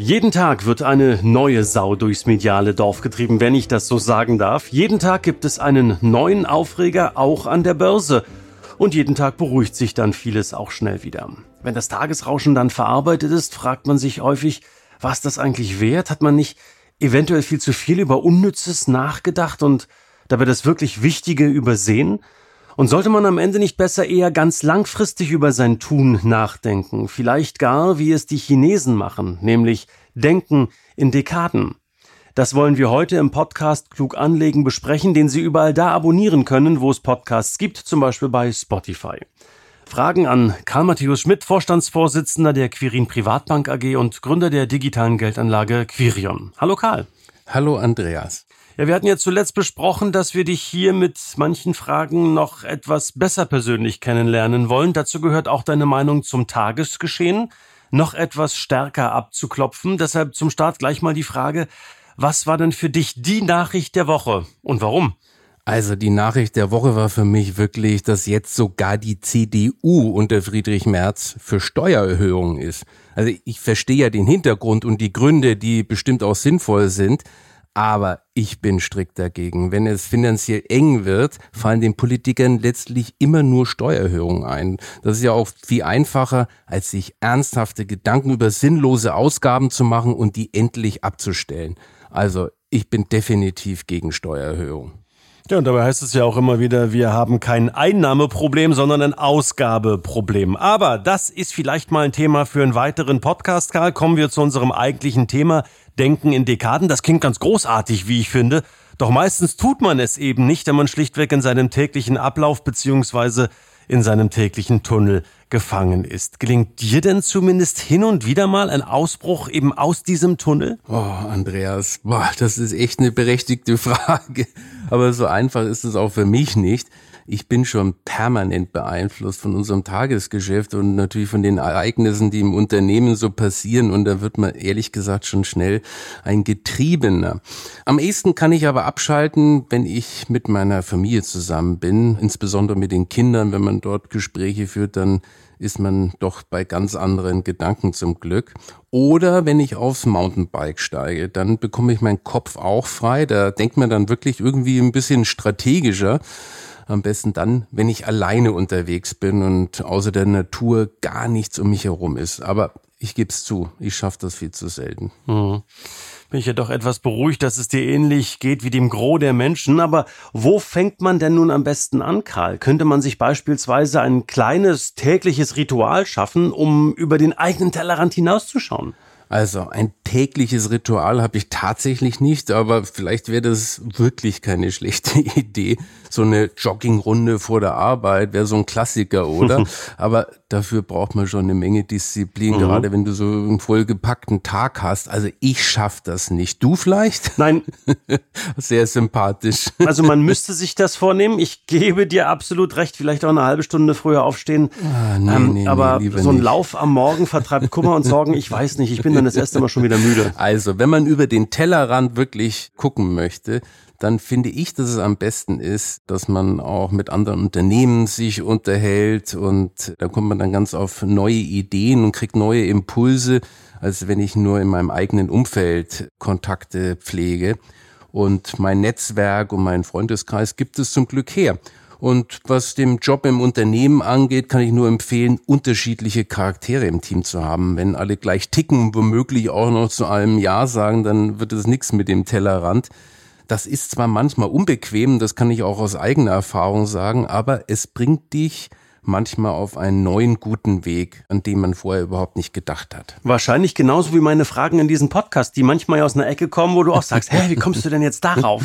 Jeden Tag wird eine neue Sau durchs mediale Dorf getrieben, wenn ich das so sagen darf. Jeden Tag gibt es einen neuen Aufreger, auch an der Börse. Und jeden Tag beruhigt sich dann vieles auch schnell wieder. Wenn das Tagesrauschen dann verarbeitet ist, fragt man sich häufig, was das eigentlich wert? Hat man nicht eventuell viel zu viel über Unnützes nachgedacht und dabei das wirklich Wichtige übersehen? Und sollte man am Ende nicht besser eher ganz langfristig über sein Tun nachdenken? Vielleicht gar, wie es die Chinesen machen, nämlich denken in Dekaden. Das wollen wir heute im Podcast Klug anlegen besprechen, den Sie überall da abonnieren können, wo es Podcasts gibt, zum Beispiel bei Spotify. Fragen an Karl Matthäus Schmidt, Vorstandsvorsitzender der Quirin Privatbank AG und Gründer der digitalen Geldanlage Quirion. Hallo Karl. Hallo Andreas. Ja, wir hatten ja zuletzt besprochen, dass wir dich hier mit manchen Fragen noch etwas besser persönlich kennenlernen wollen. Dazu gehört auch deine Meinung zum Tagesgeschehen noch etwas stärker abzuklopfen. Deshalb zum Start gleich mal die Frage, was war denn für dich die Nachricht der Woche und warum? Also die Nachricht der Woche war für mich wirklich, dass jetzt sogar die CDU unter Friedrich Merz für Steuererhöhungen ist. Also ich verstehe ja den Hintergrund und die Gründe, die bestimmt auch sinnvoll sind. Aber ich bin strikt dagegen. Wenn es finanziell eng wird, fallen den Politikern letztlich immer nur Steuererhöhungen ein. Das ist ja auch viel einfacher, als sich ernsthafte Gedanken über sinnlose Ausgaben zu machen und die endlich abzustellen. Also ich bin definitiv gegen Steuererhöhungen. Ja, und dabei heißt es ja auch immer wieder, wir haben kein Einnahmeproblem, sondern ein Ausgabeproblem. Aber das ist vielleicht mal ein Thema für einen weiteren Podcast, Karl. Kommen wir zu unserem eigentlichen Thema, Denken in Dekaden. Das klingt ganz großartig, wie ich finde. Doch meistens tut man es eben nicht, wenn man schlichtweg in seinem täglichen Ablauf beziehungsweise in seinem täglichen Tunnel gefangen ist. Gelingt dir denn zumindest hin und wieder mal ein Ausbruch eben aus diesem Tunnel? Oh, Andreas, boah, das ist echt eine berechtigte Frage. Aber so einfach ist es auch für mich nicht ich bin schon permanent beeinflusst von unserem Tagesgeschäft und natürlich von den Ereignissen, die im Unternehmen so passieren. Und da wird man ehrlich gesagt schon schnell ein Getriebener. Am ehesten kann ich aber abschalten, wenn ich mit meiner Familie zusammen bin, insbesondere mit den Kindern. Wenn man dort Gespräche führt, dann ist man doch bei ganz anderen Gedanken zum Glück. Oder wenn ich aufs Mountainbike steige, dann bekomme ich meinen Kopf auch frei. Da denkt man dann wirklich irgendwie ein bisschen strategischer. Am besten dann, wenn ich alleine unterwegs bin und außer der Natur gar nichts um mich herum ist. Aber ich gebe es zu, ich schaffe das viel zu selten. Mhm. Bin ich ja doch etwas beruhigt, dass es dir ähnlich geht wie dem Gros der Menschen. Aber wo fängt man denn nun am besten an, Karl? Könnte man sich beispielsweise ein kleines tägliches Ritual schaffen, um über den eigenen Tellerrand hinauszuschauen? Also ein tägliches Ritual habe ich tatsächlich nicht, aber vielleicht wäre das wirklich keine schlechte Idee. So eine Joggingrunde vor der Arbeit wäre so ein Klassiker, oder? aber dafür braucht man schon eine Menge Disziplin, mhm. gerade wenn du so einen vollgepackten Tag hast. Also ich schaffe das nicht. Du vielleicht? Nein. Sehr sympathisch. Also man müsste sich das vornehmen. Ich gebe dir absolut recht. Vielleicht auch eine halbe Stunde früher aufstehen. Ah, nee, ähm, nee, aber nee, so ein nicht. Lauf am Morgen vertreibt Kummer und Sorgen. Ich weiß nicht. Ich bin dann das erste Mal schon wieder müde. Also, wenn man über den Tellerrand wirklich gucken möchte, dann finde ich, dass es am besten ist, dass man auch mit anderen Unternehmen sich unterhält und da kommt man dann ganz auf neue Ideen und kriegt neue Impulse, als wenn ich nur in meinem eigenen Umfeld Kontakte pflege. Und mein Netzwerk und mein Freundeskreis gibt es zum Glück her. Und was dem Job im Unternehmen angeht, kann ich nur empfehlen, unterschiedliche Charaktere im Team zu haben. Wenn alle gleich ticken und womöglich auch noch zu allem Ja sagen, dann wird es nichts mit dem Tellerrand. Das ist zwar manchmal unbequem, das kann ich auch aus eigener Erfahrung sagen, aber es bringt dich manchmal auf einen neuen guten Weg, an dem man vorher überhaupt nicht gedacht hat. Wahrscheinlich genauso wie meine Fragen in diesem Podcast, die manchmal aus einer Ecke kommen, wo du auch sagst, hä, wie kommst du denn jetzt darauf?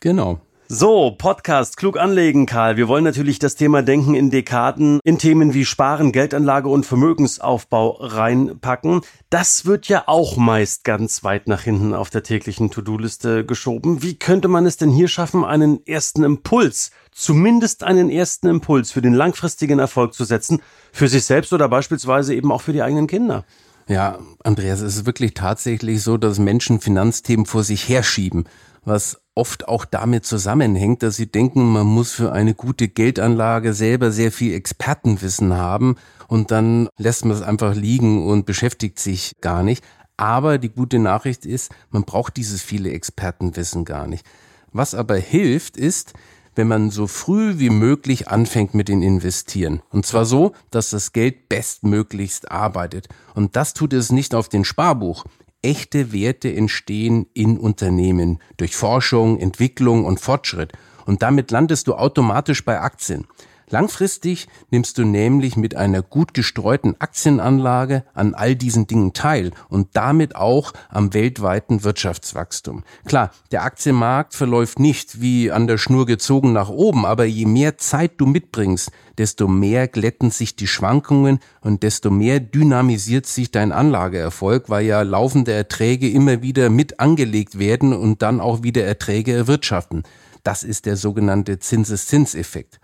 genau. So, Podcast Klug anlegen, Karl. Wir wollen natürlich das Thema Denken in Dekaden in Themen wie Sparen, Geldanlage und Vermögensaufbau reinpacken. Das wird ja auch meist ganz weit nach hinten auf der täglichen To-Do-Liste geschoben. Wie könnte man es denn hier schaffen, einen ersten Impuls, zumindest einen ersten Impuls für den langfristigen Erfolg zu setzen, für sich selbst oder beispielsweise eben auch für die eigenen Kinder? Ja, Andreas, es ist wirklich tatsächlich so, dass Menschen Finanzthemen vor sich herschieben, was oft auch damit zusammenhängt, dass sie denken, man muss für eine gute Geldanlage selber sehr viel Expertenwissen haben und dann lässt man es einfach liegen und beschäftigt sich gar nicht. Aber die gute Nachricht ist, man braucht dieses viele Expertenwissen gar nicht. Was aber hilft, ist, wenn man so früh wie möglich anfängt mit den Investieren. Und zwar so, dass das Geld bestmöglichst arbeitet. Und das tut es nicht auf den Sparbuch echte Werte entstehen in Unternehmen durch Forschung, Entwicklung und Fortschritt. Und damit landest du automatisch bei Aktien. Langfristig nimmst du nämlich mit einer gut gestreuten Aktienanlage an all diesen Dingen teil und damit auch am weltweiten Wirtschaftswachstum. Klar, der Aktienmarkt verläuft nicht wie an der Schnur gezogen nach oben, aber je mehr Zeit du mitbringst, desto mehr glätten sich die Schwankungen und desto mehr dynamisiert sich dein Anlageerfolg, weil ja laufende Erträge immer wieder mit angelegt werden und dann auch wieder Erträge erwirtschaften. Das ist der sogenannte Zinseszinseffekt.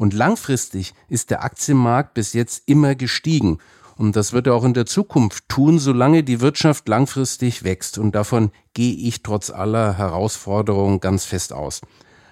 Und langfristig ist der Aktienmarkt bis jetzt immer gestiegen. Und das wird er auch in der Zukunft tun, solange die Wirtschaft langfristig wächst. Und davon gehe ich trotz aller Herausforderungen ganz fest aus.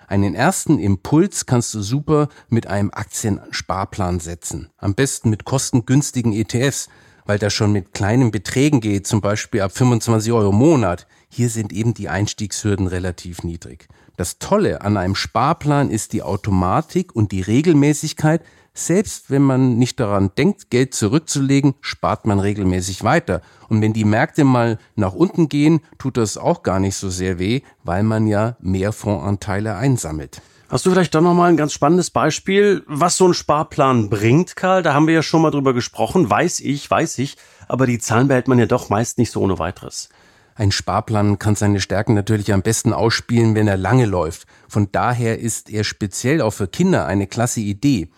Einen ersten Impuls kannst du super mit einem Aktiensparplan setzen. Am besten mit kostengünstigen ETFs, weil das schon mit kleinen Beträgen geht, zum Beispiel ab 25 Euro im Monat. Hier sind eben die Einstiegshürden relativ niedrig. Das Tolle an einem Sparplan ist die Automatik und die Regelmäßigkeit. Selbst wenn man nicht daran denkt, Geld zurückzulegen, spart man regelmäßig weiter. Und wenn die Märkte mal nach unten gehen, tut das auch gar nicht so sehr weh, weil man ja mehr Fondsanteile einsammelt. Hast du vielleicht doch noch mal ein ganz spannendes Beispiel, was so ein Sparplan bringt, Karl? Da haben wir ja schon mal drüber gesprochen. Weiß ich, weiß ich. Aber die Zahlen behält man ja doch meist nicht so ohne weiteres. Ein Sparplan kann seine Stärken natürlich am besten ausspielen, wenn er lange läuft. Von daher ist er speziell auch für Kinder eine klasse Idee.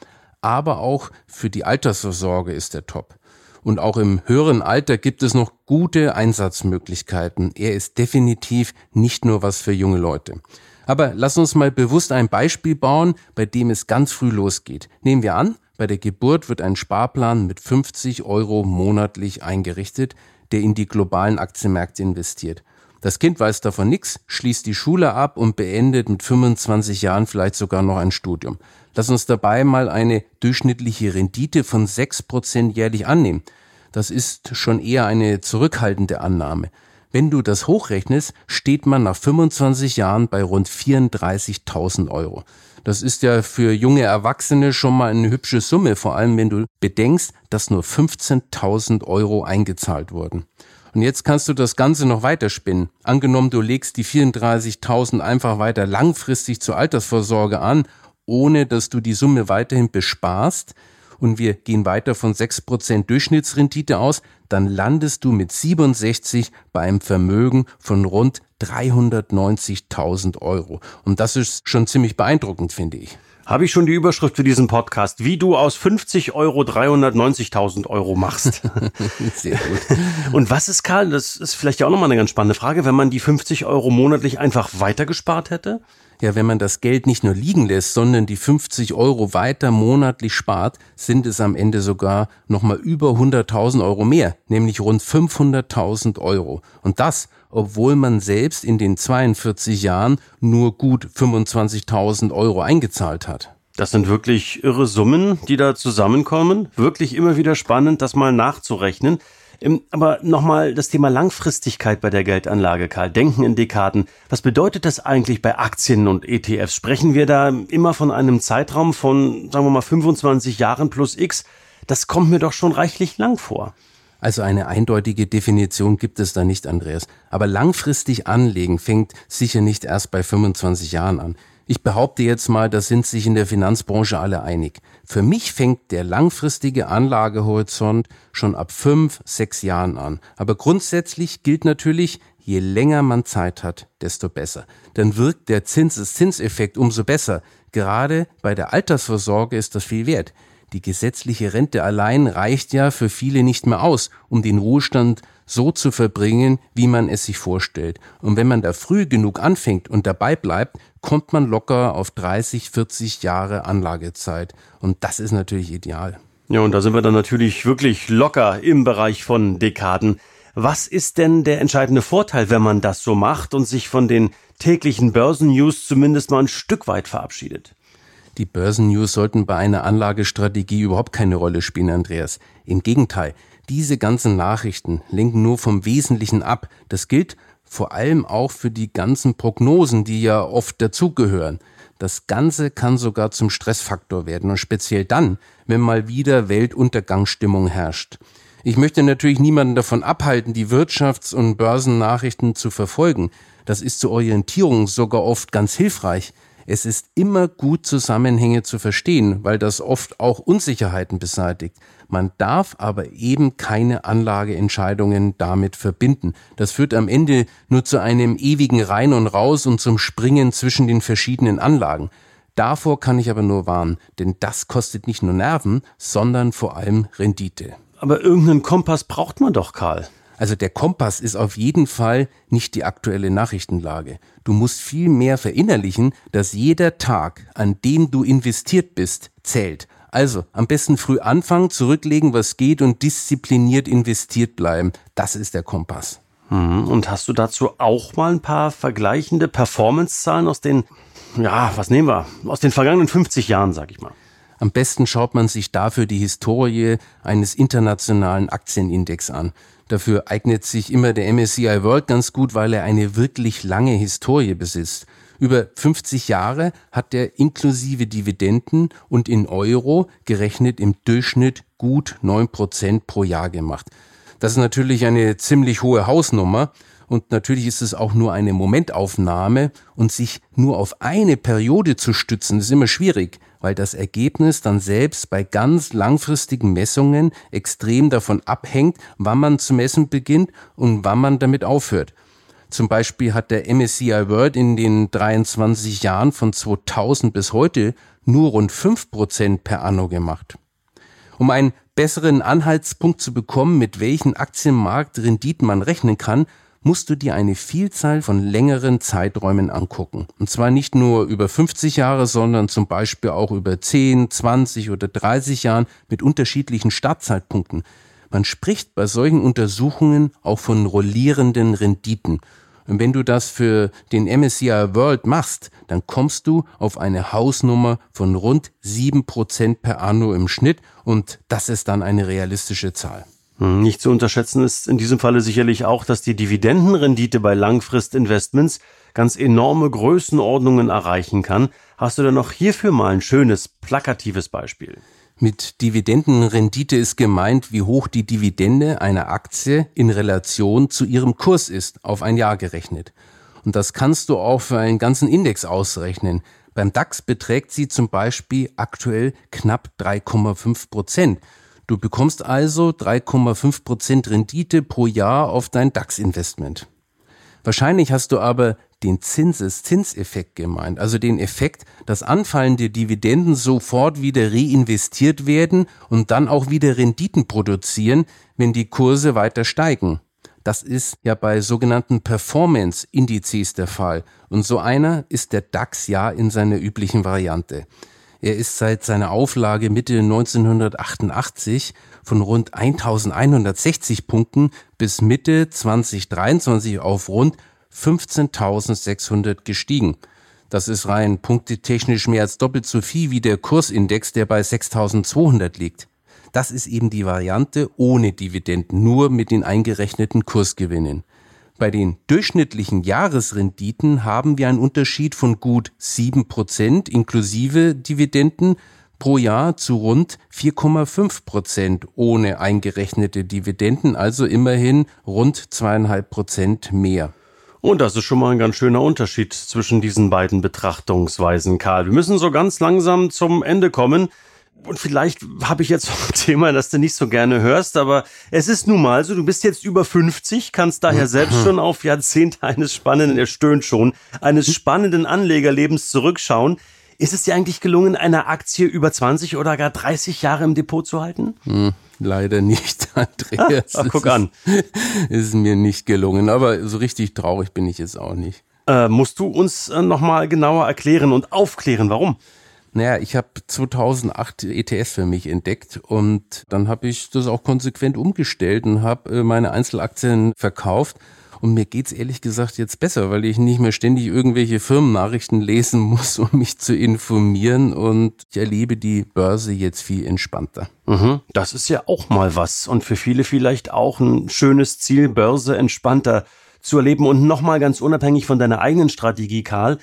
Aber auch für die Altersvorsorge ist er top. Und auch im höheren Alter gibt es noch gute Einsatzmöglichkeiten. Er ist definitiv nicht nur was für junge Leute. Aber lass uns mal bewusst ein Beispiel bauen, bei dem es ganz früh losgeht. Nehmen wir an, bei der Geburt wird ein Sparplan mit 50 Euro monatlich eingerichtet, der in die globalen Aktienmärkte investiert. Das Kind weiß davon nichts, schließt die Schule ab und beendet mit 25 Jahren vielleicht sogar noch ein Studium. Lass uns dabei mal eine durchschnittliche Rendite von 6% jährlich annehmen. Das ist schon eher eine zurückhaltende Annahme. Wenn du das hochrechnest, steht man nach 25 Jahren bei rund 34.000 Euro. Das ist ja für junge Erwachsene schon mal eine hübsche Summe, vor allem wenn du bedenkst, dass nur 15.000 Euro eingezahlt wurden. Und jetzt kannst du das Ganze noch weiterspinnen. Angenommen, du legst die 34.000 einfach weiter langfristig zur Altersvorsorge an, ohne dass du die Summe weiterhin besparst, und wir gehen weiter von 6% Durchschnittsrendite aus, dann landest du mit 67 bei einem Vermögen von rund 390.000 Euro. Und das ist schon ziemlich beeindruckend, finde ich. Habe ich schon die Überschrift für diesen Podcast, wie du aus 50 Euro 390.000 Euro machst. Sehr gut. Und was ist, Karl, das ist vielleicht ja auch nochmal eine ganz spannende Frage, wenn man die 50 Euro monatlich einfach weitergespart hätte? Ja, wenn man das Geld nicht nur liegen lässt, sondern die 50 Euro weiter monatlich spart, sind es am Ende sogar nochmal über 100.000 Euro mehr, nämlich rund 500.000 Euro. Und das, obwohl man selbst in den 42 Jahren nur gut 25.000 Euro eingezahlt hat. Das sind wirklich irre Summen, die da zusammenkommen. Wirklich immer wieder spannend, das mal nachzurechnen. Aber nochmal das Thema Langfristigkeit bei der Geldanlage, Karl. Denken in Dekaden. Was bedeutet das eigentlich bei Aktien und ETFs? Sprechen wir da immer von einem Zeitraum von, sagen wir mal, 25 Jahren plus X? Das kommt mir doch schon reichlich lang vor. Also eine eindeutige Definition gibt es da nicht, Andreas. Aber langfristig anlegen fängt sicher nicht erst bei 25 Jahren an. Ich behaupte jetzt mal, da sind sich in der Finanzbranche alle einig. Für mich fängt der langfristige Anlagehorizont schon ab fünf, sechs Jahren an. Aber grundsätzlich gilt natürlich, Je länger man Zeit hat, desto besser. Dann wirkt der Zinseszinseffekt umso besser. Gerade bei der Altersvorsorge ist das viel wert. Die gesetzliche Rente allein reicht ja für viele nicht mehr aus, um den Ruhestand so zu verbringen, wie man es sich vorstellt. Und wenn man da früh genug anfängt und dabei bleibt, kommt man locker auf 30, 40 Jahre Anlagezeit. Und das ist natürlich ideal. Ja, und da sind wir dann natürlich wirklich locker im Bereich von Dekaden. Was ist denn der entscheidende Vorteil, wenn man das so macht und sich von den täglichen Börsennews zumindest mal ein Stück weit verabschiedet? Die Börsennews sollten bei einer Anlagestrategie überhaupt keine Rolle spielen, Andreas. Im Gegenteil, diese ganzen Nachrichten lenken nur vom Wesentlichen ab. Das gilt vor allem auch für die ganzen Prognosen, die ja oft dazugehören. Das Ganze kann sogar zum Stressfaktor werden und speziell dann, wenn mal wieder Weltuntergangsstimmung herrscht. Ich möchte natürlich niemanden davon abhalten, die Wirtschafts- und Börsennachrichten zu verfolgen. Das ist zur Orientierung sogar oft ganz hilfreich. Es ist immer gut, Zusammenhänge zu verstehen, weil das oft auch Unsicherheiten beseitigt. Man darf aber eben keine Anlageentscheidungen damit verbinden. Das führt am Ende nur zu einem ewigen Rein und Raus und zum Springen zwischen den verschiedenen Anlagen. Davor kann ich aber nur warnen, denn das kostet nicht nur Nerven, sondern vor allem Rendite. Aber irgendeinen Kompass braucht man doch, Karl. Also der Kompass ist auf jeden Fall nicht die aktuelle Nachrichtenlage. Du musst viel mehr verinnerlichen, dass jeder Tag, an dem du investiert bist, zählt. Also am besten früh anfangen, zurücklegen, was geht und diszipliniert investiert bleiben. Das ist der Kompass. Mhm. Und hast du dazu auch mal ein paar vergleichende Performance-Zahlen aus den, ja, was nehmen wir, aus den vergangenen 50 Jahren, sag ich mal? Am besten schaut man sich dafür die Historie eines internationalen Aktienindex an. Dafür eignet sich immer der MSCI World ganz gut, weil er eine wirklich lange Historie besitzt. Über 50 Jahre hat er inklusive Dividenden und in Euro gerechnet im Durchschnitt gut 9% pro Jahr gemacht. Das ist natürlich eine ziemlich hohe Hausnummer und natürlich ist es auch nur eine Momentaufnahme und sich nur auf eine Periode zu stützen, ist immer schwierig weil das Ergebnis dann selbst bei ganz langfristigen Messungen extrem davon abhängt, wann man zu messen beginnt und wann man damit aufhört. Zum Beispiel hat der MSCI World in den 23 Jahren von 2000 bis heute nur rund 5% per anno gemacht. Um einen besseren Anhaltspunkt zu bekommen, mit welchen Aktienmarktrenditen man rechnen kann, musst du dir eine Vielzahl von längeren Zeiträumen angucken. Und zwar nicht nur über 50 Jahre, sondern zum Beispiel auch über 10, 20 oder 30 Jahren mit unterschiedlichen Startzeitpunkten. Man spricht bei solchen Untersuchungen auch von rollierenden Renditen. Und wenn du das für den MSCI World machst, dann kommst du auf eine Hausnummer von rund 7% per anno im Schnitt und das ist dann eine realistische Zahl. Hm, nicht zu unterschätzen ist in diesem Falle sicherlich auch, dass die Dividendenrendite bei Langfristinvestments ganz enorme Größenordnungen erreichen kann. Hast du denn noch hierfür mal ein schönes, plakatives Beispiel? Mit Dividendenrendite ist gemeint, wie hoch die Dividende einer Aktie in Relation zu ihrem Kurs ist, auf ein Jahr gerechnet. Und das kannst du auch für einen ganzen Index ausrechnen. Beim DAX beträgt sie zum Beispiel aktuell knapp 3,5 Prozent. Du bekommst also 3,5 Prozent Rendite pro Jahr auf dein DAX-Investment. Wahrscheinlich hast du aber den Zinseszinseffekt gemeint, also den Effekt, dass anfallende Dividenden sofort wieder reinvestiert werden und dann auch wieder Renditen produzieren, wenn die Kurse weiter steigen. Das ist ja bei sogenannten Performance-Indizes der Fall. Und so einer ist der DAX ja in seiner üblichen Variante. Er ist seit seiner Auflage Mitte 1988 von rund 1160 Punkten bis Mitte 2023 auf rund 15.600 gestiegen. Das ist rein punktetechnisch mehr als doppelt so viel wie der Kursindex, der bei 6.200 liegt. Das ist eben die Variante ohne Dividenden, nur mit den eingerechneten Kursgewinnen. Bei den durchschnittlichen Jahresrenditen haben wir einen Unterschied von gut 7% inklusive Dividenden pro Jahr zu rund 4,5 Prozent ohne eingerechnete Dividenden, also immerhin rund zweieinhalb Prozent mehr. Und das ist schon mal ein ganz schöner Unterschied zwischen diesen beiden Betrachtungsweisen, Karl. Wir müssen so ganz langsam zum Ende kommen. Und vielleicht habe ich jetzt ein Thema, das du nicht so gerne hörst, aber es ist nun mal so, du bist jetzt über 50, kannst daher selbst schon auf Jahrzehnte eines spannenden, er stöhnt schon, eines spannenden Anlegerlebens zurückschauen. Ist es dir eigentlich gelungen, eine Aktie über 20 oder gar 30 Jahre im Depot zu halten? Hm, leider nicht, Andreas. Ah, guck an. Ist, ist mir nicht gelungen, aber so richtig traurig bin ich jetzt auch nicht. Äh, musst du uns äh, nochmal genauer erklären und aufklären, warum? Naja, ich habe 2008 ETS für mich entdeckt und dann habe ich das auch konsequent umgestellt und habe äh, meine Einzelaktien verkauft und mir geht's ehrlich gesagt jetzt besser, weil ich nicht mehr ständig irgendwelche Firmennachrichten lesen muss, um mich zu informieren. Und ich erlebe die Börse jetzt viel entspannter. Mhm, das ist ja auch mal was. Und für viele vielleicht auch ein schönes Ziel, Börse entspannter zu erleben. Und nochmal ganz unabhängig von deiner eigenen Strategie, Karl.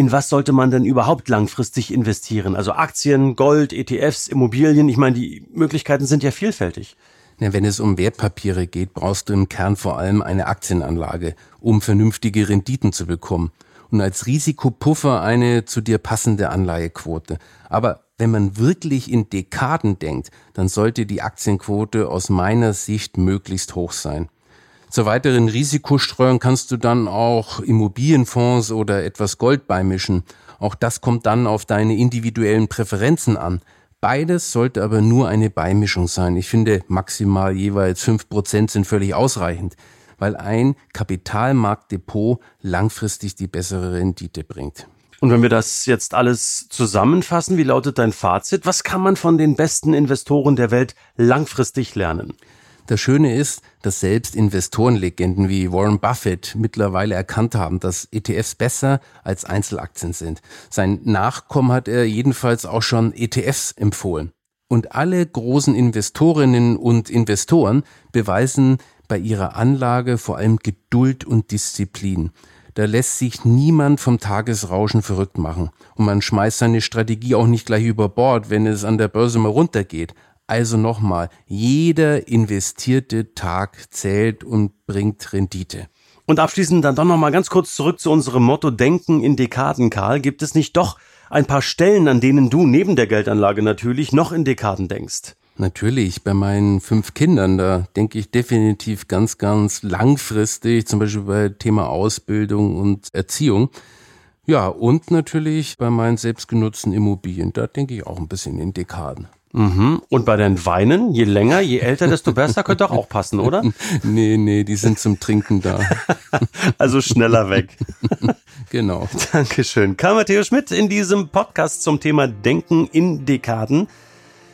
In was sollte man denn überhaupt langfristig investieren? Also Aktien, Gold, ETFs, Immobilien. Ich meine, die Möglichkeiten sind ja vielfältig. Ja, wenn es um Wertpapiere geht, brauchst du im Kern vor allem eine Aktienanlage, um vernünftige Renditen zu bekommen. Und als Risikopuffer eine zu dir passende Anleihequote. Aber wenn man wirklich in Dekaden denkt, dann sollte die Aktienquote aus meiner Sicht möglichst hoch sein. Zur weiteren Risikostreuung kannst du dann auch Immobilienfonds oder etwas Gold beimischen. Auch das kommt dann auf deine individuellen Präferenzen an. Beides sollte aber nur eine Beimischung sein. Ich finde, maximal jeweils fünf Prozent sind völlig ausreichend, weil ein Kapitalmarktdepot langfristig die bessere Rendite bringt. Und wenn wir das jetzt alles zusammenfassen, wie lautet dein Fazit? Was kann man von den besten Investoren der Welt langfristig lernen? Das Schöne ist, dass selbst Investorenlegenden wie Warren Buffett mittlerweile erkannt haben, dass ETFs besser als Einzelaktien sind. Sein Nachkommen hat er jedenfalls auch schon ETFs empfohlen. Und alle großen Investorinnen und Investoren beweisen bei ihrer Anlage vor allem Geduld und Disziplin. Da lässt sich niemand vom Tagesrauschen verrückt machen. Und man schmeißt seine Strategie auch nicht gleich über Bord, wenn es an der Börse mal runtergeht. Also nochmal, jeder investierte Tag zählt und bringt Rendite. Und abschließend dann doch nochmal ganz kurz zurück zu unserem Motto Denken in Dekaden, Karl. Gibt es nicht doch ein paar Stellen, an denen du neben der Geldanlage natürlich noch in Dekaden denkst? Natürlich, bei meinen fünf Kindern, da denke ich definitiv ganz, ganz langfristig, zum Beispiel bei Thema Ausbildung und Erziehung. Ja, und natürlich bei meinen selbstgenutzten Immobilien, da denke ich auch ein bisschen in Dekaden. Mhm. Und bei den Weinen, je länger, je älter, desto besser, könnte doch auch passen, oder? nee, nee, die sind zum Trinken da. also schneller weg. genau. Dankeschön. Karl Matthias Schmidt in diesem Podcast zum Thema Denken in Dekaden.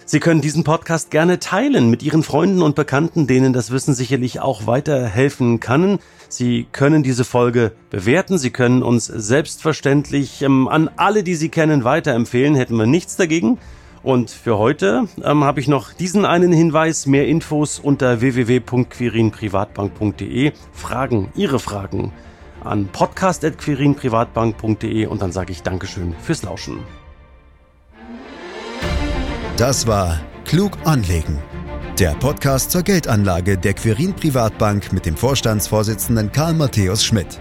Sie können diesen Podcast gerne teilen mit Ihren Freunden und Bekannten, denen das Wissen sicherlich auch weiterhelfen kann. Sie können diese Folge bewerten. Sie können uns selbstverständlich ähm, an alle, die Sie kennen, weiterempfehlen. Hätten wir nichts dagegen. Und für heute ähm, habe ich noch diesen einen Hinweis. Mehr Infos unter www.quirinprivatbank.de. Fragen, Ihre Fragen an podcast.quirinprivatbank.de und dann sage ich Dankeschön fürs Lauschen. Das war Klug anlegen. Der Podcast zur Geldanlage der Quirin Privatbank mit dem Vorstandsvorsitzenden Karl Matthäus Schmidt.